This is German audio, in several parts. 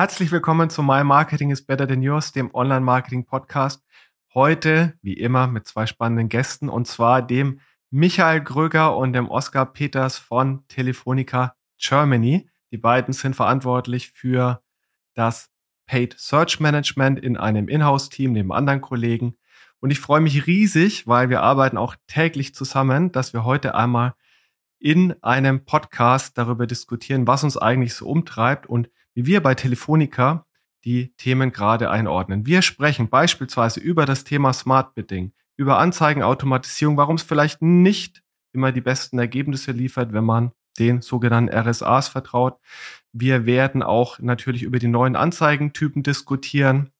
Herzlich willkommen zu My Marketing is Better Than Yours, dem Online-Marketing-Podcast. Heute, wie immer, mit zwei spannenden Gästen und zwar dem Michael Gröger und dem Oskar Peters von Telefonica Germany. Die beiden sind verantwortlich für das Paid Search Management in einem Inhouse-Team neben anderen Kollegen. Und ich freue mich riesig, weil wir arbeiten auch täglich zusammen, dass wir heute einmal in einem Podcast darüber diskutieren, was uns eigentlich so umtreibt und wie wir bei Telefonica die Themen gerade einordnen. Wir sprechen beispielsweise über das Thema Smart Bidding, über Anzeigenautomatisierung, warum es vielleicht nicht immer die besten Ergebnisse liefert, wenn man den sogenannten RSAs vertraut. Wir werden auch natürlich über die neuen Anzeigentypen diskutieren,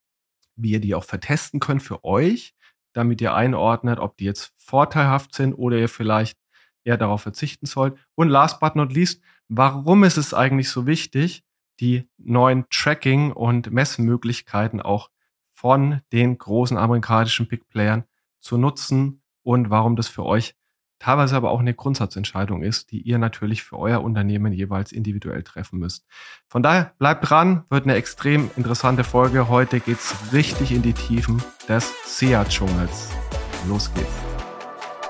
wie ihr die auch vertesten könnt für euch, damit ihr einordnet, ob die jetzt vorteilhaft sind oder ihr vielleicht eher darauf verzichten sollt. Und last but not least, warum ist es eigentlich so wichtig, die neuen Tracking- und Messmöglichkeiten auch von den großen amerikanischen Big Playern zu nutzen und warum das für euch teilweise aber auch eine Grundsatzentscheidung ist, die ihr natürlich für euer Unternehmen jeweils individuell treffen müsst. Von daher bleibt dran, wird eine extrem interessante Folge. Heute geht's richtig in die Tiefen des SEA-Dschungels. Los geht's.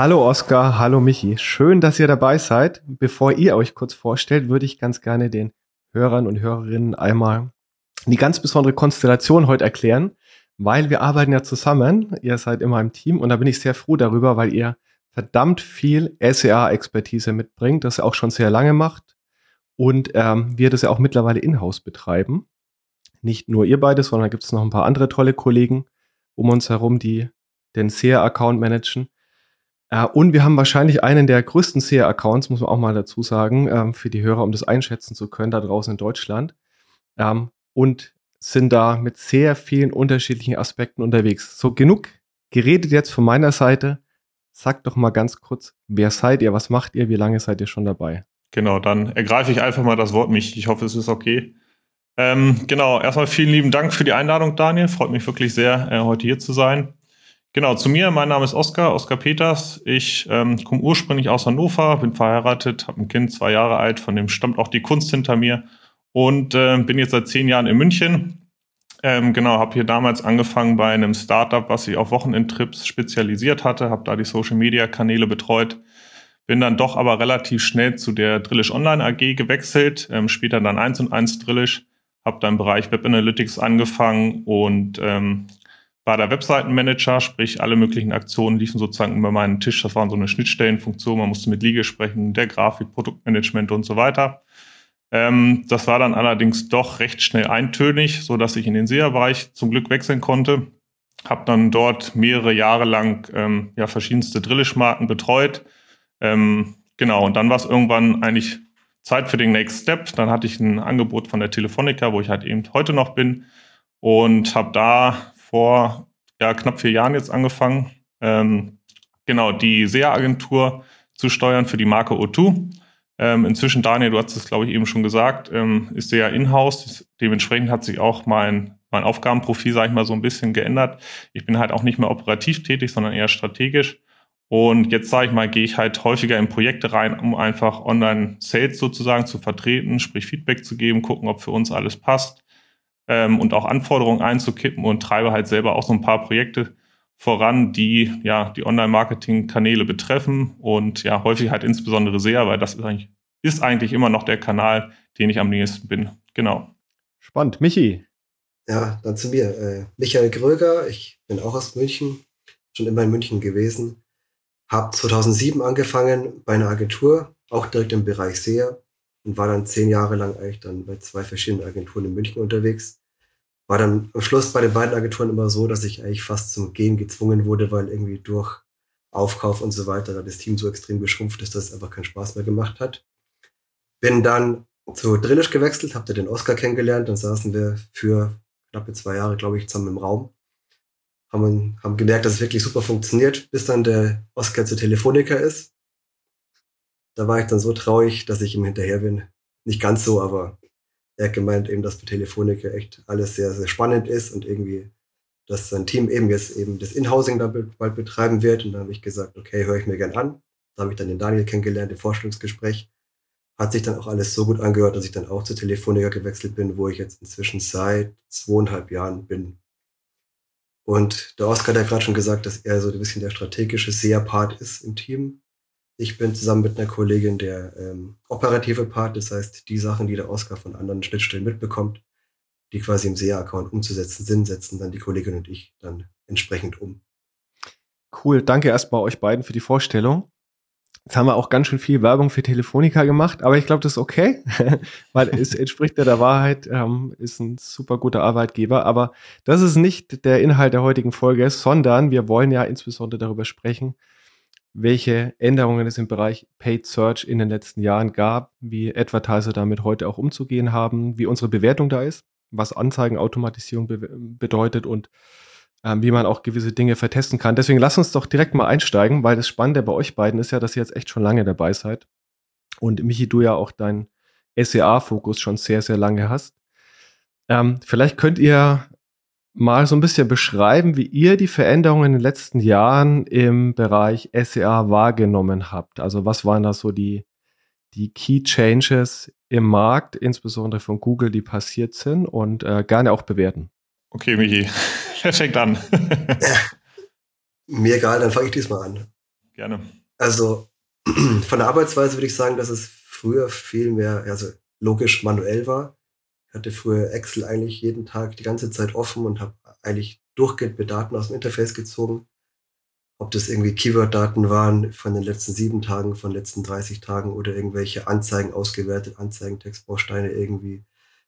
Hallo Oskar, hallo Michi. Schön, dass ihr dabei seid. Bevor ihr euch kurz vorstellt, würde ich ganz gerne den Hörern und Hörerinnen einmal die ganz besondere Konstellation heute erklären, weil wir arbeiten ja zusammen. Ihr seid immer im Team und da bin ich sehr froh darüber, weil ihr verdammt viel SEA-Expertise mitbringt, das ihr auch schon sehr lange macht und ähm, wir das ja auch mittlerweile in-house betreiben. Nicht nur ihr beide, sondern gibt es noch ein paar andere tolle Kollegen um uns herum, die den SEA-Account managen. Äh, und wir haben wahrscheinlich einen der größten SEA-Accounts, muss man auch mal dazu sagen, ähm, für die Hörer, um das einschätzen zu können, da draußen in Deutschland. Ähm, und sind da mit sehr vielen unterschiedlichen Aspekten unterwegs. So genug geredet jetzt von meiner Seite. Sagt doch mal ganz kurz, wer seid ihr, was macht ihr, wie lange seid ihr schon dabei? Genau, dann ergreife ich einfach mal das Wort mich. Ich hoffe, es ist okay. Ähm, genau, erstmal vielen lieben Dank für die Einladung, Daniel. Freut mich wirklich sehr, äh, heute hier zu sein. Genau, zu mir. Mein Name ist Oskar, Oskar Peters. Ich ähm, komme ursprünglich aus Hannover, bin verheiratet, habe ein Kind, zwei Jahre alt, von dem stammt auch die Kunst hinter mir und äh, bin jetzt seit zehn Jahren in München. Ähm, genau, habe hier damals angefangen bei einem Startup, was sich auf Wochenendtrips spezialisiert hatte, habe da die Social-Media-Kanäle betreut, bin dann doch aber relativ schnell zu der Drillish Online AG gewechselt, ähm, später dann eins und eins Drillish, habe dann im Bereich Web Analytics angefangen und ähm, war der Webseitenmanager, sprich alle möglichen Aktionen liefen sozusagen über meinen Tisch. Das waren so eine Schnittstellenfunktion, man musste mit Liege sprechen, der Grafik, Produktmanagement und so weiter. Ähm, das war dann allerdings doch recht schnell eintönig, so dass ich in den SEA-Bereich zum Glück wechseln konnte. Habe dann dort mehrere Jahre lang ähm, ja verschiedenste Drillish-Marken betreut. Ähm, genau, und dann war es irgendwann eigentlich Zeit für den Next Step. Dann hatte ich ein Angebot von der Telefonica, wo ich halt eben heute noch bin und habe da vor ja, knapp vier Jahren jetzt angefangen, ähm, genau, die SEA-Agentur zu steuern für die Marke O2. Ähm, inzwischen, Daniel, du hast es, glaube ich, eben schon gesagt, ähm, ist SEA in-house. Dementsprechend hat sich auch mein, mein Aufgabenprofil, sage ich mal, so ein bisschen geändert. Ich bin halt auch nicht mehr operativ tätig, sondern eher strategisch. Und jetzt, sage ich mal, gehe ich halt häufiger in Projekte rein, um einfach Online-Sales sozusagen zu vertreten, sprich Feedback zu geben, gucken, ob für uns alles passt ähm, und auch Anforderungen einzukippen und treibe halt selber auch so ein paar Projekte voran, die ja die Online-Marketing-Kanäle betreffen und ja häufig halt insbesondere sehr, weil das ist eigentlich, ist eigentlich immer noch der Kanal, den ich am nächsten bin. Genau. Spannend. Michi. Ja, dann zu mir. Äh, Michael Gröger, ich bin auch aus München, schon immer in München gewesen. Hab 2007 angefangen bei einer Agentur, auch direkt im Bereich SEA und war dann zehn Jahre lang eigentlich dann bei zwei verschiedenen Agenturen in München unterwegs. War dann am Schluss bei den beiden Agenturen immer so, dass ich eigentlich fast zum Gehen gezwungen wurde, weil irgendwie durch Aufkauf und so weiter da das Team so extrem geschrumpft ist, dass es einfach keinen Spaß mehr gemacht hat. Bin dann zu Drillisch gewechselt, habe da den Oscar kennengelernt, dann saßen wir für knappe zwei Jahre, glaube ich, zusammen im Raum. Haben, haben gemerkt, dass es wirklich super funktioniert, bis dann der Oscar zu Telefonica ist. Da war ich dann so traurig, dass ich ihm hinterher bin. Nicht ganz so, aber er hat gemeint eben, dass bei Telefonica echt alles sehr, sehr spannend ist und irgendwie, dass sein Team eben jetzt eben das Inhousing da bald betreiben wird. Und dann habe ich gesagt, okay, höre ich mir gern an. Da habe ich dann den Daniel kennengelernt im Vorstellungsgespräch hat sich dann auch alles so gut angehört, dass ich dann auch zur Telefonica gewechselt bin, wo ich jetzt inzwischen seit zweieinhalb Jahren bin. Und der Oskar hat ja gerade schon gesagt, dass er so ein bisschen der strategische SEA-Part ist im Team. Ich bin zusammen mit einer Kollegin der ähm, operative Part, das heißt die Sachen, die der Oskar von anderen Schnittstellen mitbekommt, die quasi im SEA-Account umzusetzen sind, setzen dann die Kollegin und ich dann entsprechend um. Cool, danke erstmal euch beiden für die Vorstellung. Jetzt haben wir auch ganz schön viel Werbung für Telefonica gemacht, aber ich glaube, das ist okay, weil es entspricht ja der Wahrheit, ähm, ist ein super guter Arbeitgeber. Aber das ist nicht der Inhalt der heutigen Folge, sondern wir wollen ja insbesondere darüber sprechen, welche Änderungen es im Bereich Paid Search in den letzten Jahren gab, wie Advertiser damit heute auch umzugehen haben, wie unsere Bewertung da ist, was Anzeigenautomatisierung be bedeutet und ähm, wie man auch gewisse Dinge vertesten kann. Deswegen lass uns doch direkt mal einsteigen, weil das Spannende bei euch beiden ist ja, dass ihr jetzt echt schon lange dabei seid. Und Michi, du ja auch deinen SEA-Fokus schon sehr, sehr lange hast. Ähm, vielleicht könnt ihr mal so ein bisschen beschreiben, wie ihr die Veränderungen in den letzten Jahren im Bereich SEA wahrgenommen habt. Also was waren da so die, die Key Changes im Markt, insbesondere von Google, die passiert sind und äh, gerne auch bewerten. Okay, Michi, wer fängt an? Mir egal, dann fange ich diesmal an. Gerne. Also von der Arbeitsweise würde ich sagen, dass es früher viel mehr, also logisch manuell war. Hatte früher Excel eigentlich jeden Tag die ganze Zeit offen und habe eigentlich durchgehend mit Daten aus dem Interface gezogen. Ob das irgendwie Keyword-Daten waren von den letzten sieben Tagen, von den letzten 30 Tagen oder irgendwelche Anzeigen ausgewertet, Anzeigentextbausteine irgendwie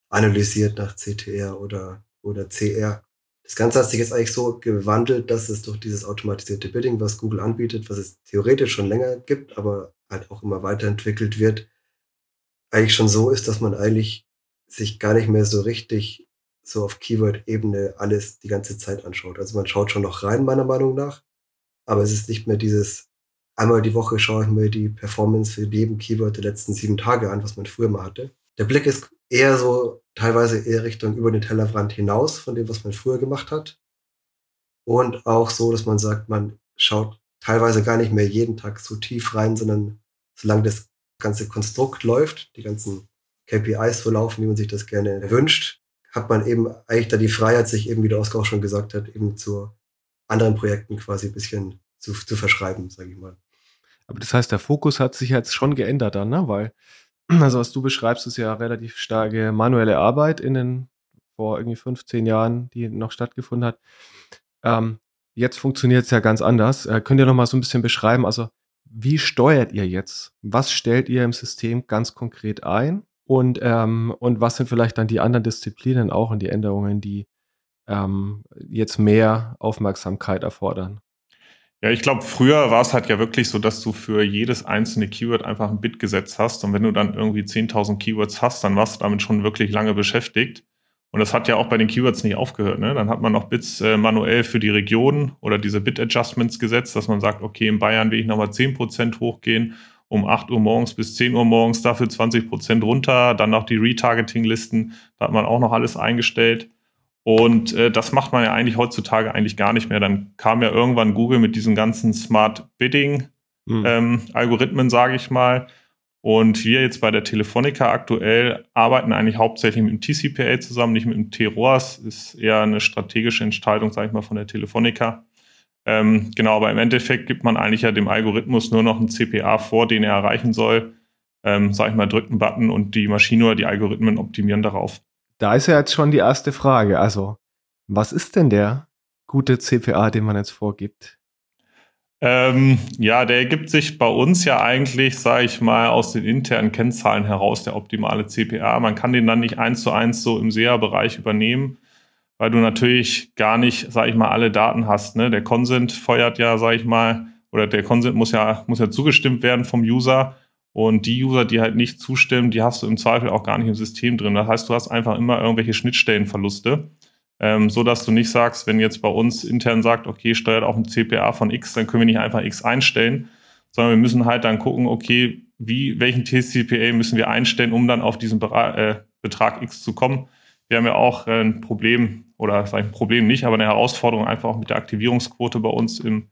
analysiert nach CTR oder oder CR. Das Ganze hat sich jetzt eigentlich so gewandelt, dass es durch dieses automatisierte Bidding, was Google anbietet, was es theoretisch schon länger gibt, aber halt auch immer weiterentwickelt wird, eigentlich schon so ist, dass man eigentlich sich gar nicht mehr so richtig so auf Keyword-Ebene alles die ganze Zeit anschaut. Also man schaut schon noch rein, meiner Meinung nach, aber es ist nicht mehr dieses, einmal die Woche schaue ich mir die Performance für jeden Keyword der letzten sieben Tage an, was man früher mal hatte. Der Blick ist eher so teilweise eher Richtung über den Tellerrand hinaus von dem, was man früher gemacht hat. Und auch so, dass man sagt, man schaut teilweise gar nicht mehr jeden Tag so tief rein, sondern solange das ganze Konstrukt läuft, die ganzen KPIs so laufen, wie man sich das gerne wünscht, hat man eben eigentlich da die Freiheit, sich eben, wie der Oskar auch schon gesagt hat, eben zu anderen Projekten quasi ein bisschen zu, zu verschreiben, sage ich mal. Aber das heißt, der Fokus hat sich jetzt schon geändert dann, ne? Weil also was du beschreibst, ist ja relativ starke manuelle Arbeit in den vor irgendwie 15 Jahren, die noch stattgefunden hat. Ähm, jetzt funktioniert es ja ganz anders. Äh, könnt ihr noch mal so ein bisschen beschreiben, also wie steuert ihr jetzt? Was stellt ihr im System ganz konkret ein? Und, ähm, und was sind vielleicht dann die anderen Disziplinen auch und die Änderungen, die ähm, jetzt mehr Aufmerksamkeit erfordern? Ja, ich glaube, früher war es halt ja wirklich so, dass du für jedes einzelne Keyword einfach ein Bit gesetzt hast. Und wenn du dann irgendwie 10.000 Keywords hast, dann warst du damit schon wirklich lange beschäftigt. Und das hat ja auch bei den Keywords nicht aufgehört. Ne? Dann hat man noch Bits äh, manuell für die Region oder diese Bit-Adjustments gesetzt, dass man sagt, okay, in Bayern will ich nochmal 10% hochgehen, um 8 Uhr morgens bis 10 Uhr morgens, dafür 20% runter. Dann noch die Retargeting-Listen, da hat man auch noch alles eingestellt. Und äh, das macht man ja eigentlich heutzutage eigentlich gar nicht mehr. Dann kam ja irgendwann Google mit diesen ganzen Smart Bidding mhm. ähm, Algorithmen, sage ich mal. Und wir jetzt bei der Telefonica aktuell arbeiten eigentlich hauptsächlich mit dem TCPA zusammen, nicht mit dem T-ROAS. Ist eher eine strategische Entscheidung, sage ich mal, von der Telefonica. Ähm, genau, aber im Endeffekt gibt man eigentlich ja dem Algorithmus nur noch einen CPA vor, den er erreichen soll. Ähm, sag ich mal, drückt einen Button und die Maschine oder die Algorithmen optimieren darauf. Da ist ja jetzt schon die erste Frage. Also, was ist denn der gute CPA, den man jetzt vorgibt? Ähm, ja, der ergibt sich bei uns ja eigentlich, sage ich mal, aus den internen Kennzahlen heraus, der optimale CPA. Man kann den dann nicht eins zu eins so im SEA-Bereich übernehmen, weil du natürlich gar nicht, sage ich mal, alle Daten hast. Ne? Der Consent feuert ja, sage ich mal, oder der Consent muss ja, muss ja zugestimmt werden vom User Und die User, die halt nicht zustimmen, die hast du im Zweifel auch gar nicht im System drin. Das heißt, du hast einfach immer irgendwelche Schnittstellenverluste, ähm, so dass du nicht sagst, wenn jetzt bei uns intern sagt, okay, steuert auf ein CPA von X, dann können wir nicht einfach X einstellen, sondern wir müssen halt dann gucken, okay, wie, welchen TCPA müssen wir einstellen, um dann auf diesen Bera äh, Betrag X zu kommen. Wir haben ja auch äh, ein Problem, oder sag ich ein Problem nicht, aber eine Herausforderung einfach auch mit der Aktivierungsquote bei uns im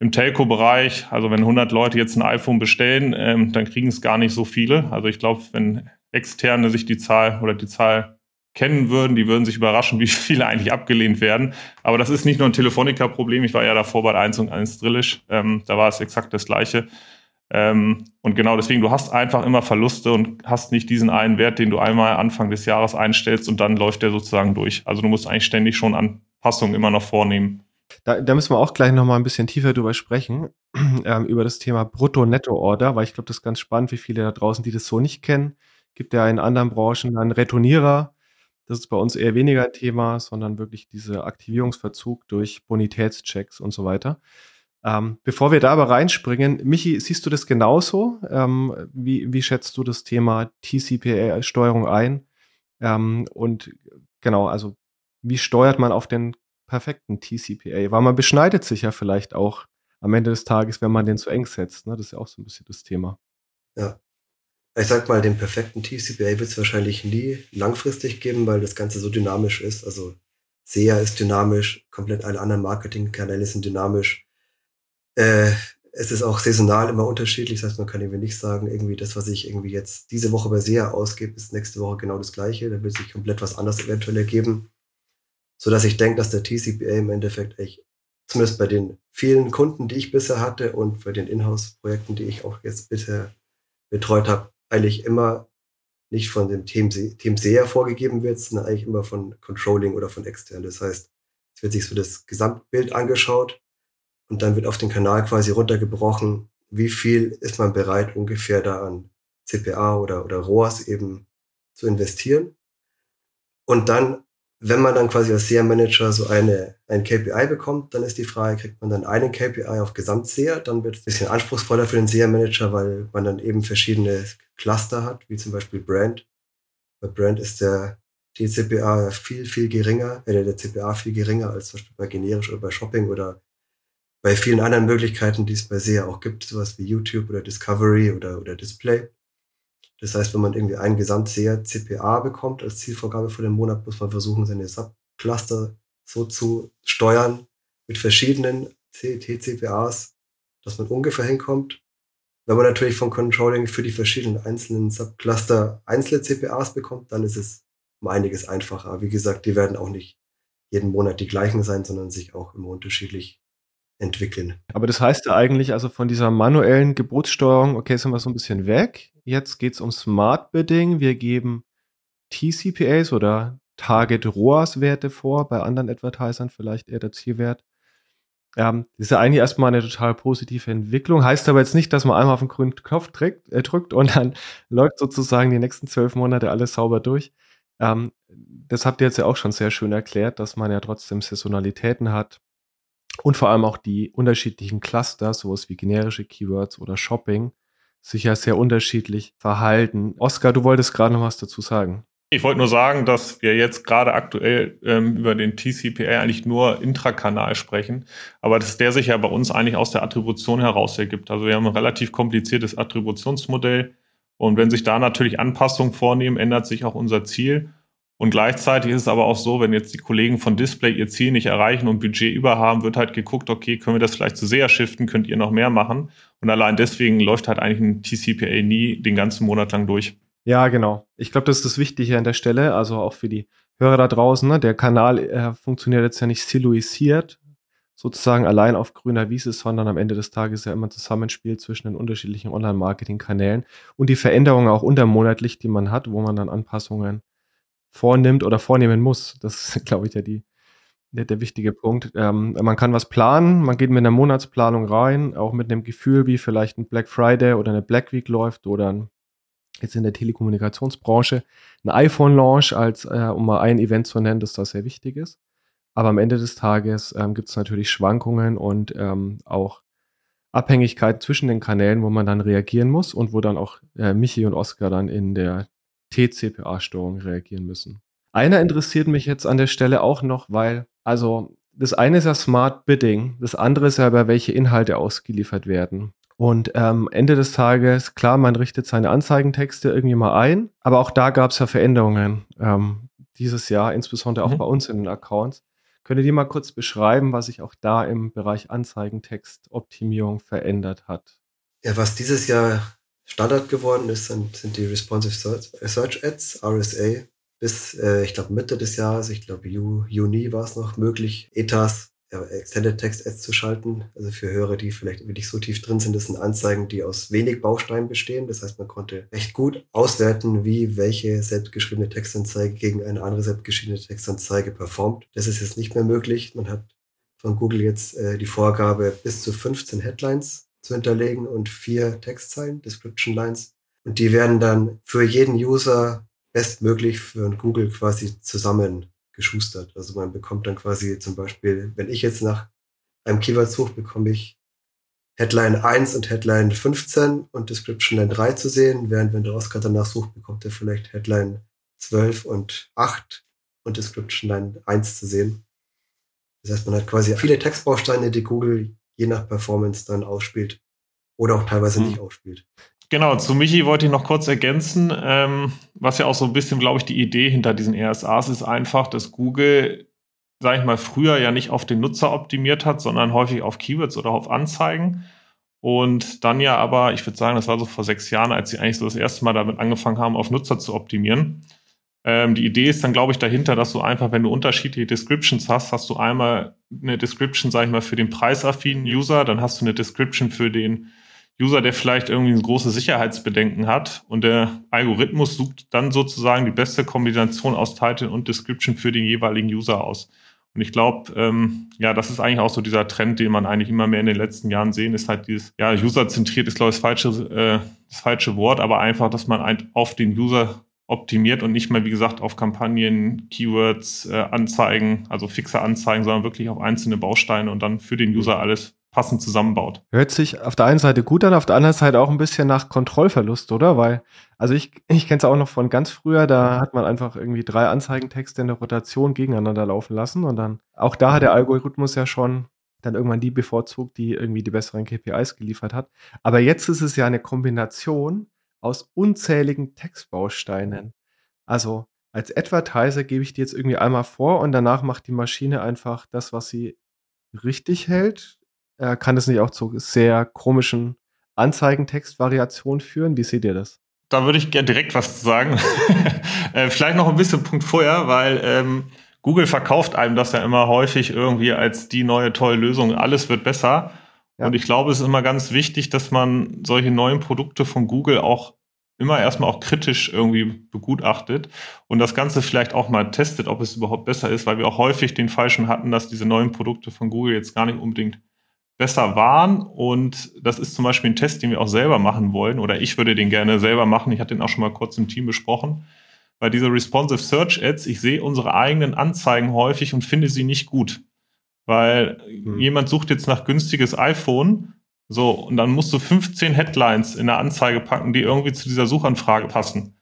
im Telco-Bereich, also wenn 100 Leute jetzt ein iPhone bestellen, ähm, dann kriegen es gar nicht so viele. Also ich glaube, wenn Externe sich die Zahl oder die Zahl kennen würden, die würden sich überraschen, wie viele eigentlich abgelehnt werden. Aber das ist nicht nur ein Telefonica-Problem. Ich war ja davor bei 1 und 1 Drillisch. Ähm, da war es exakt das Gleiche. Ähm, und genau deswegen, du hast einfach immer Verluste und hast nicht diesen einen Wert, den du einmal Anfang des Jahres einstellst und dann läuft der sozusagen durch. Also du musst eigentlich ständig schon Anpassungen immer noch vornehmen. Da, da müssen wir auch gleich nochmal ein bisschen tiefer drüber sprechen, ähm, über das Thema Brutto-Netto-Order, weil ich glaube, das ist ganz spannend, wie viele da draußen, die das so nicht kennen. Gibt ja in anderen Branchen dann Retournierer. Das ist bei uns eher weniger Thema, sondern wirklich dieser Aktivierungsverzug durch Bonitätschecks und so weiter. Ähm, bevor wir da aber reinspringen, Michi, siehst du das genauso? Ähm, wie, wie schätzt du das Thema TCPA-Steuerung ein? Ähm, und genau, also wie steuert man auf den perfekten TCPA, weil man beschneidet sich ja vielleicht auch am Ende des Tages, wenn man den zu eng setzt. Ne? Das ist ja auch so ein bisschen das Thema. Ja. Ich sag mal, den perfekten TCPA wird es wahrscheinlich nie langfristig geben, weil das Ganze so dynamisch ist. Also SEA ist dynamisch, komplett alle anderen Marketingkanäle sind dynamisch. Äh, es ist auch saisonal immer unterschiedlich. Das heißt, man kann irgendwie nicht sagen, irgendwie das, was ich irgendwie jetzt diese Woche bei SEA ausgebe, ist nächste Woche genau das gleiche. Da wird sich komplett was anderes eventuell ergeben so dass ich denke, dass der TCPA im Endeffekt echt, zumindest bei den vielen Kunden, die ich bisher hatte und bei den Inhouse-Projekten, die ich auch jetzt bisher betreut habe, eigentlich immer nicht von dem Team, Team SEA vorgegeben wird, sondern eigentlich immer von Controlling oder von extern. Das heißt, es wird sich so das Gesamtbild angeschaut und dann wird auf den Kanal quasi runtergebrochen, wie viel ist man bereit ungefähr da an CPA oder, oder ROAS eben zu investieren. Und dann wenn man dann quasi als SEA-Manager so eine, ein KPI bekommt, dann ist die Frage, kriegt man dann einen KPI auf Gesamt-SEA, dann wird es ein bisschen anspruchsvoller für den SEA-Manager, weil man dann eben verschiedene Cluster hat, wie zum Beispiel Brand. Bei Brand ist der TCPA viel, viel geringer, äh, der CPA viel geringer als zum Beispiel bei generisch oder bei Shopping oder bei vielen anderen Möglichkeiten, die es bei SEA auch gibt, sowas wie YouTube oder Discovery oder, oder Display. Das heißt, wenn man irgendwie ein Gesamtseher CPA bekommt als Zielvorgabe für den Monat, muss man versuchen, seine Subcluster so zu steuern mit verschiedenen TCPAs, dass man ungefähr hinkommt. Wenn man natürlich vom Controlling für die verschiedenen einzelnen Subcluster einzelne CPAs bekommt, dann ist es um einiges einfacher. Wie gesagt, die werden auch nicht jeden Monat die gleichen sein, sondern sich auch immer unterschiedlich entwickeln. Aber das heißt ja eigentlich, also von dieser manuellen Gebotssteuerung, okay, sind wir so ein bisschen weg. Jetzt geht es um Smart Bidding. Wir geben TCPAs oder Target ROAS-Werte vor, bei anderen Advertisern vielleicht eher der Zielwert. Ähm, das ist ja eigentlich erstmal eine total positive Entwicklung. Heißt aber jetzt nicht, dass man einmal auf den grünen Knopf drückt, äh, drückt und dann läuft sozusagen die nächsten zwölf Monate alles sauber durch. Ähm, das habt ihr jetzt ja auch schon sehr schön erklärt, dass man ja trotzdem Saisonalitäten hat, und vor allem auch die unterschiedlichen Cluster, sowas wie generische Keywords oder Shopping, sich ja sehr unterschiedlich verhalten. Oskar, du wolltest gerade noch was dazu sagen. Ich wollte nur sagen, dass wir jetzt gerade aktuell ähm, über den TCPA eigentlich nur intrakanal sprechen, aber dass der sich ja bei uns eigentlich aus der Attribution heraus ergibt. Also wir haben ein relativ kompliziertes Attributionsmodell und wenn sich da natürlich Anpassungen vornehmen, ändert sich auch unser Ziel. Und gleichzeitig ist es aber auch so, wenn jetzt die Kollegen von Display ihr Ziel nicht erreichen und Budget überhaben, wird halt geguckt, okay, können wir das vielleicht zu sehr shiften, könnt ihr noch mehr machen? Und allein deswegen läuft halt eigentlich ein TCPA nie den ganzen Monat lang durch. Ja, genau. Ich glaube, das ist das Wichtige an der Stelle, also auch für die Hörer da draußen. Ne? Der Kanal äh, funktioniert jetzt ja nicht siloisiert, sozusagen allein auf grüner Wiese, sondern am Ende des Tages ja immer ein Zusammenspiel zwischen den unterschiedlichen Online-Marketing-Kanälen und die Veränderungen auch untermonatlich, die man hat, wo man dann Anpassungen vornimmt oder vornehmen muss. Das ist, glaube ich, ja die, der, der wichtige Punkt. Ähm, man kann was planen, man geht mit einer Monatsplanung rein, auch mit einem Gefühl, wie vielleicht ein Black Friday oder eine Black Week läuft oder ein, jetzt in der Telekommunikationsbranche ein iPhone-Launch, als äh, um mal ein Event zu nennen, das da sehr wichtig ist. Aber am Ende des Tages ähm, gibt es natürlich Schwankungen und ähm, auch Abhängigkeit zwischen den Kanälen, wo man dann reagieren muss und wo dann auch äh, Michi und Oskar dann in der TCPA-Störung reagieren müssen. Einer interessiert mich jetzt an der Stelle auch noch, weil, also das eine ist ja Smart Bidding, das andere ist ja, über welche Inhalte ausgeliefert werden. Und ähm, Ende des Tages, klar, man richtet seine Anzeigentexte irgendwie mal ein, aber auch da gab es ja Veränderungen ähm, dieses Jahr, insbesondere auch mhm. bei uns in den Accounts. Könnt ihr die mal kurz beschreiben, was sich auch da im Bereich Anzeigentextoptimierung verändert hat? Ja, was dieses Jahr Standard geworden ist, sind, sind die Responsive Search, Ads, RSA, bis, äh, ich glaube, Mitte des Jahres, ich glaube, Juni war es noch möglich, ETAs, ja, Extended Text Ads zu schalten. Also für Hörer, die vielleicht nicht so tief drin sind, das sind Anzeigen, die aus wenig Bausteinen bestehen. Das heißt, man konnte recht gut auswerten, wie welche selbstgeschriebene Textanzeige gegen eine andere selbstgeschriebene Textanzeige performt. Das ist jetzt nicht mehr möglich. Man hat von Google jetzt äh, die Vorgabe, bis zu 15 Headlines zu hinterlegen und vier Textzeilen, Description Lines. Und die werden dann für jeden User bestmöglich für Google quasi zusammengeschustert. Also man bekommt dann quasi zum Beispiel, wenn ich jetzt nach einem Keyword suche, bekomme ich Headline 1 und Headline 15 und Description Line 3 zu sehen, während wenn der Oscar danach sucht, bekommt er vielleicht Headline 12 und 8 und Description Line 1 zu sehen. Das heißt, man hat quasi viele Textbausteine, die Google je nach Performance dann ausspielt oder auch teilweise hm. nicht ausspielt. Genau, zu Michi wollte ich noch kurz ergänzen, ähm, was ja auch so ein bisschen, glaube ich, die Idee hinter diesen RSAs ist einfach, dass Google, sage ich mal, früher ja nicht auf den Nutzer optimiert hat, sondern häufig auf Keywords oder auf Anzeigen. Und dann ja aber, ich würde sagen, das war so vor sechs Jahren, als sie eigentlich so das erste Mal damit angefangen haben, auf Nutzer zu optimieren. Ähm, die Idee ist dann, glaube ich, dahinter, dass du einfach, wenn du unterschiedliche Descriptions hast, hast du einmal eine Description, sage ich mal, für den preisaffinen User, dann hast du eine Description für den User, der vielleicht irgendwie ein große Sicherheitsbedenken hat und der Algorithmus sucht dann sozusagen die beste Kombination aus Title und Description für den jeweiligen User aus. Und ich glaube, ähm, ja, das ist eigentlich auch so dieser Trend, den man eigentlich immer mehr in den letzten Jahren sehen, ist halt dieses, ja, userzentriert ist, glaube ich, das falsche, äh, das falsche Wort, aber einfach, dass man auf den User optimiert und nicht mehr, wie gesagt, auf Kampagnen, Keywords, äh, Anzeigen, also fixe Anzeigen, sondern wirklich auf einzelne Bausteine und dann für den User alles passend zusammenbaut. Hört sich auf der einen Seite gut an, auf der anderen Seite auch ein bisschen nach Kontrollverlust, oder? Weil, also ich, ich kenne es auch noch von ganz früher, da hat man einfach irgendwie drei Anzeigentexte in der Rotation gegeneinander laufen lassen und dann, auch da hat der Algorithmus ja schon dann irgendwann die bevorzugt, die irgendwie die besseren KPIs geliefert hat. Aber jetzt ist es ja eine Kombination aus unzähligen Textbausteinen. Also als Advertiser gebe ich die jetzt irgendwie einmal vor und danach macht die Maschine einfach das, was sie richtig hält, äh, kann es nicht auch zu sehr komischen Anzeigentextvariationen führen? Wie seht ihr das? Da würde ich gerne direkt was sagen. äh, vielleicht noch ein bisschen Punkt vorher, weil ähm, Google verkauft einem das ja immer häufig irgendwie als die neue tolle Lösung. Alles wird besser. Ja. Und ich glaube, es ist immer ganz wichtig, dass man solche neuen Produkte von Google auch immer erstmal auch kritisch irgendwie begutachtet und das Ganze vielleicht auch mal testet, ob es überhaupt besser ist, weil wir auch häufig den Falschen hatten, dass diese neuen Produkte von Google jetzt gar nicht unbedingt besser waren. Und das ist zum Beispiel ein Test, den wir auch selber machen wollen. Oder ich würde den gerne selber machen. Ich hatte den auch schon mal kurz im Team besprochen. Bei dieser Responsive Search Ads, ich sehe unsere eigenen Anzeigen häufig und finde sie nicht gut. Weil hm. jemand sucht jetzt nach günstiges iPhone. So, und dann musst du 15 Headlines in der Anzeige packen, die irgendwie zu dieser Suchanfrage passen.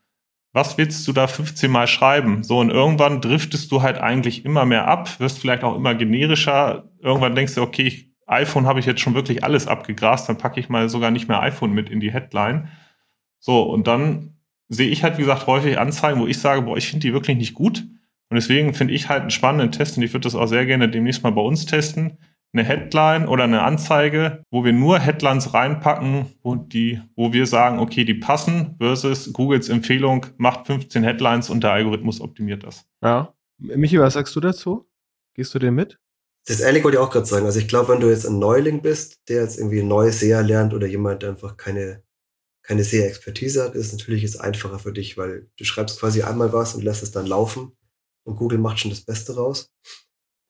Was willst du da 15 Mal schreiben? So, und irgendwann driftest du halt eigentlich immer mehr ab, wirst vielleicht auch immer generischer. Irgendwann denkst du, okay, ich iPhone habe ich jetzt schon wirklich alles abgegrast, dann packe ich mal sogar nicht mehr iPhone mit in die Headline. So, und dann sehe ich halt, wie gesagt, häufig Anzeigen, wo ich sage, boah, ich finde die wirklich nicht gut. Und deswegen finde ich halt einen spannenden Test und ich würde das auch sehr gerne demnächst mal bei uns testen. Eine Headline oder eine Anzeige, wo wir nur Headlines reinpacken, wo, die, wo wir sagen, okay, die passen, versus Googles Empfehlung, macht 15 Headlines und der Algorithmus optimiert das. Ja. Michi, was sagst du dazu? Gehst du dem mit? Das ehrlich wollte ich auch gerade sagen. Also ich glaube, wenn du jetzt ein Neuling bist, der jetzt irgendwie neu SEA lernt oder jemand, der einfach keine, keine SEA-Expertise hat, ist es natürlich jetzt einfacher für dich, weil du schreibst quasi einmal was und lässt es dann laufen und Google macht schon das Beste raus.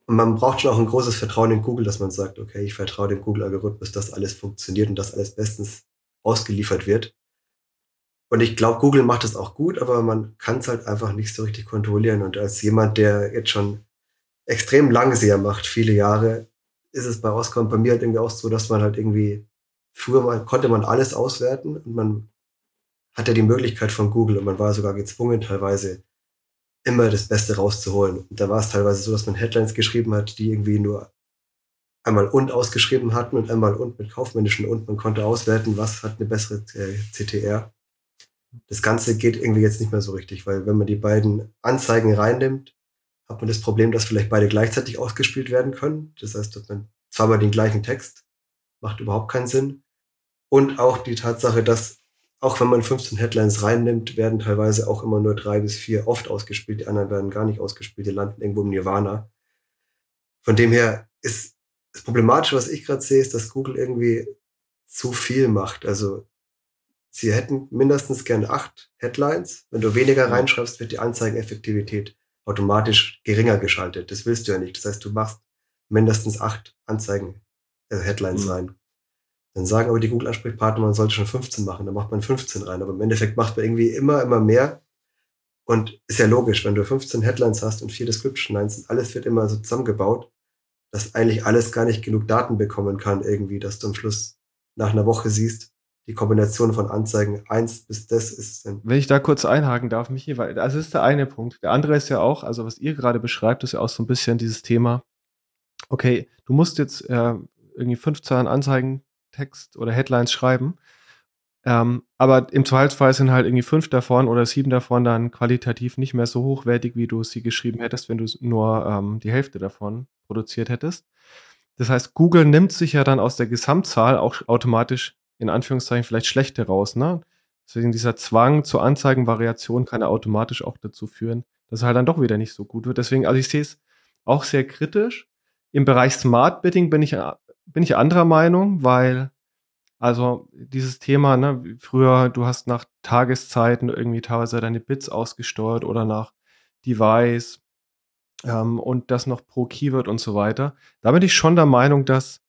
Und man braucht schon auch ein großes Vertrauen in Google, dass man sagt, okay, ich vertraue dem Google-Algorithmus, dass alles funktioniert und dass alles bestens ausgeliefert wird. Und ich glaube, Google macht es auch gut, aber man kann es halt einfach nicht so richtig kontrollieren. Und als jemand, der jetzt schon extrem lang sehr macht, viele Jahre, ist es bei und bei mir halt irgendwie auch so, dass man halt irgendwie früher mal, konnte man alles auswerten und man hatte die Möglichkeit von Google und man war sogar gezwungen, teilweise immer das Beste rauszuholen. Und da war es teilweise so, dass man Headlines geschrieben hat, die irgendwie nur einmal und ausgeschrieben hatten und einmal und mit kaufmännischen und. Man konnte auswerten, was hat eine bessere äh, CTR. Das Ganze geht irgendwie jetzt nicht mehr so richtig, weil wenn man die beiden Anzeigen reinnimmt, hat man das Problem, dass vielleicht beide gleichzeitig ausgespielt werden können. Das heißt, dass man zweimal den gleichen Text, macht überhaupt keinen Sinn. Und auch die Tatsache, dass auch wenn man 15 Headlines reinnimmt, werden teilweise auch immer nur drei bis vier oft ausgespielt. Die anderen werden gar nicht ausgespielt. Die landen irgendwo im Nirvana. Von dem her ist das Problematische, was ich gerade sehe, ist, dass Google irgendwie zu viel macht. Also sie hätten mindestens gerne acht Headlines. Wenn du weniger reinschreibst, wird die Anzeigeneffektivität automatisch geringer geschaltet. Das willst du ja nicht. Das heißt, du machst mindestens acht Anzeigen, äh, Headlines mhm. rein. Dann sagen aber die Google-Ansprechpartner, man sollte schon 15 machen, dann macht man 15 rein. Aber im Endeffekt macht man irgendwie immer, immer mehr. Und ist ja logisch, wenn du 15 Headlines hast und vier Description Lines und alles wird immer so zusammengebaut, dass eigentlich alles gar nicht genug Daten bekommen kann irgendwie, dass du am Schluss nach einer Woche siehst, die Kombination von Anzeigen eins bis das ist dann. Wenn ich da kurz einhaken darf, Michi, weil das ist der eine Punkt. Der andere ist ja auch, also was ihr gerade beschreibt, ist ja auch so ein bisschen dieses Thema, okay, du musst jetzt äh, irgendwie 15 Anzeigen Text oder Headlines schreiben. Ähm, aber im Zweifelsfall sind halt irgendwie fünf davon oder sieben davon dann qualitativ nicht mehr so hochwertig, wie du sie geschrieben hättest, wenn du nur ähm, die Hälfte davon produziert hättest. Das heißt, Google nimmt sich ja dann aus der Gesamtzahl auch automatisch in Anführungszeichen vielleicht schlechte raus. Ne? Deswegen dieser Zwang zur Anzeigenvariation kann ja automatisch auch dazu führen, dass es halt dann doch wieder nicht so gut wird. Deswegen, also ich sehe es auch sehr kritisch. Im Bereich Smart Bidding bin ich bin ich anderer Meinung, weil also dieses Thema, ne, früher, du hast nach Tageszeiten irgendwie teilweise deine Bits ausgesteuert oder nach Device ähm, und das noch pro Keyword und so weiter. Da bin ich schon der Meinung, dass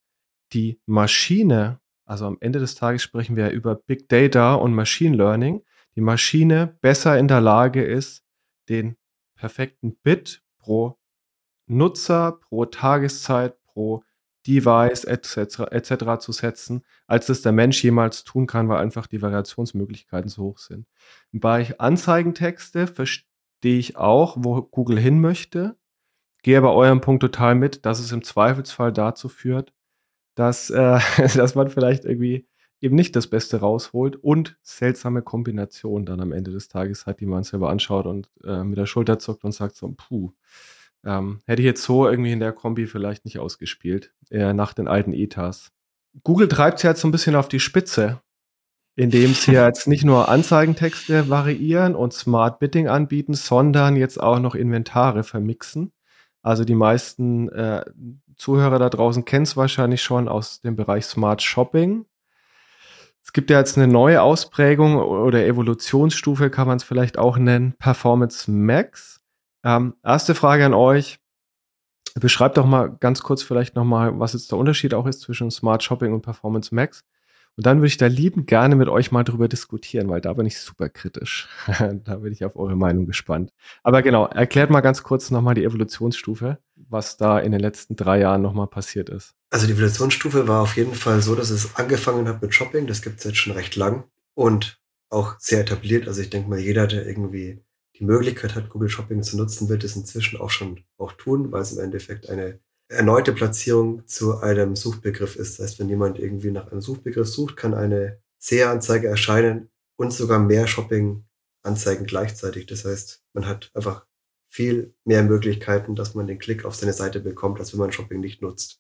die Maschine, also am Ende des Tages sprechen wir ja über Big Data und Machine Learning, die Maschine besser in der Lage ist, den perfekten Bit pro Nutzer, pro Tageszeit, pro Device etc. etc. zu setzen, als es der Mensch jemals tun kann, weil einfach die Variationsmöglichkeiten so hoch sind. Bereich Anzeigentexte verstehe ich auch, wo Google hin möchte, gehe aber eurem Punkt total mit, dass es im Zweifelsfall dazu führt, dass, äh, dass man vielleicht irgendwie eben nicht das Beste rausholt und seltsame Kombinationen dann am Ende des Tages hat, die man selber anschaut und äh, mit der Schulter zuckt und sagt so, puh, ähm, hätte ich jetzt so irgendwie in der Kombi vielleicht nicht ausgespielt, eher nach den alten Etas. Google treibt sie jetzt so ein bisschen auf die Spitze, indem sie jetzt nicht nur Anzeigentexte variieren und Smart Bidding anbieten, sondern jetzt auch noch Inventare vermixen. Also die meisten äh, Zuhörer da draußen kennen es wahrscheinlich schon aus dem Bereich Smart Shopping. Es gibt ja jetzt eine neue Ausprägung oder Evolutionsstufe, kann man es vielleicht auch nennen, Performance Max. Ähm, erste Frage an euch. Beschreibt doch mal ganz kurz vielleicht nochmal, was jetzt der Unterschied auch ist zwischen Smart Shopping und Performance Max. Und dann würde ich da liebend gerne mit euch mal drüber diskutieren, weil da bin ich super kritisch. da bin ich auf eure Meinung gespannt. Aber genau, erklärt mal ganz kurz nochmal die Evolutionsstufe, was da in den letzten drei Jahren nochmal passiert ist. Also die Evolutionsstufe war auf jeden Fall so, dass es angefangen hat mit Shopping. Das gibt es jetzt schon recht lang und auch sehr etabliert. Also ich denke mal, jeder, der irgendwie die Möglichkeit hat, Google Shopping zu nutzen, wird es inzwischen auch schon auch tun, weil es im Endeffekt eine erneute Platzierung zu einem Suchbegriff ist. Das heißt, wenn jemand irgendwie nach einem Suchbegriff sucht, kann eine SEA-Anzeige erscheinen und sogar mehr Shopping-Anzeigen gleichzeitig. Das heißt, man hat einfach viel mehr Möglichkeiten, dass man den Klick auf seine Seite bekommt, als wenn man Shopping nicht nutzt.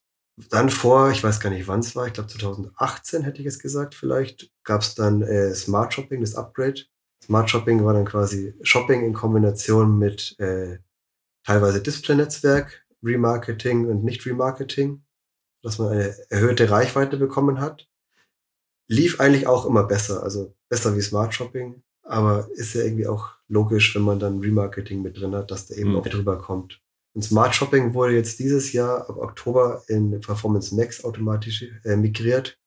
Dann vor, ich weiß gar nicht, wann es war, ich glaube 2018 hätte ich es gesagt, vielleicht gab es dann äh, Smart Shopping, das Upgrade, Smart Shopping war dann quasi Shopping in Kombination mit äh, teilweise Display-Netzwerk, Remarketing und Nicht-Remarketing, dass man eine erhöhte Reichweite bekommen hat. Lief eigentlich auch immer besser, also besser wie Smart Shopping, aber ist ja irgendwie auch logisch, wenn man dann Remarketing mit drin hat, dass da eben mhm. auch drüber kommt. Und Smart Shopping wurde jetzt dieses Jahr ab Oktober in Performance Max automatisch äh, migriert.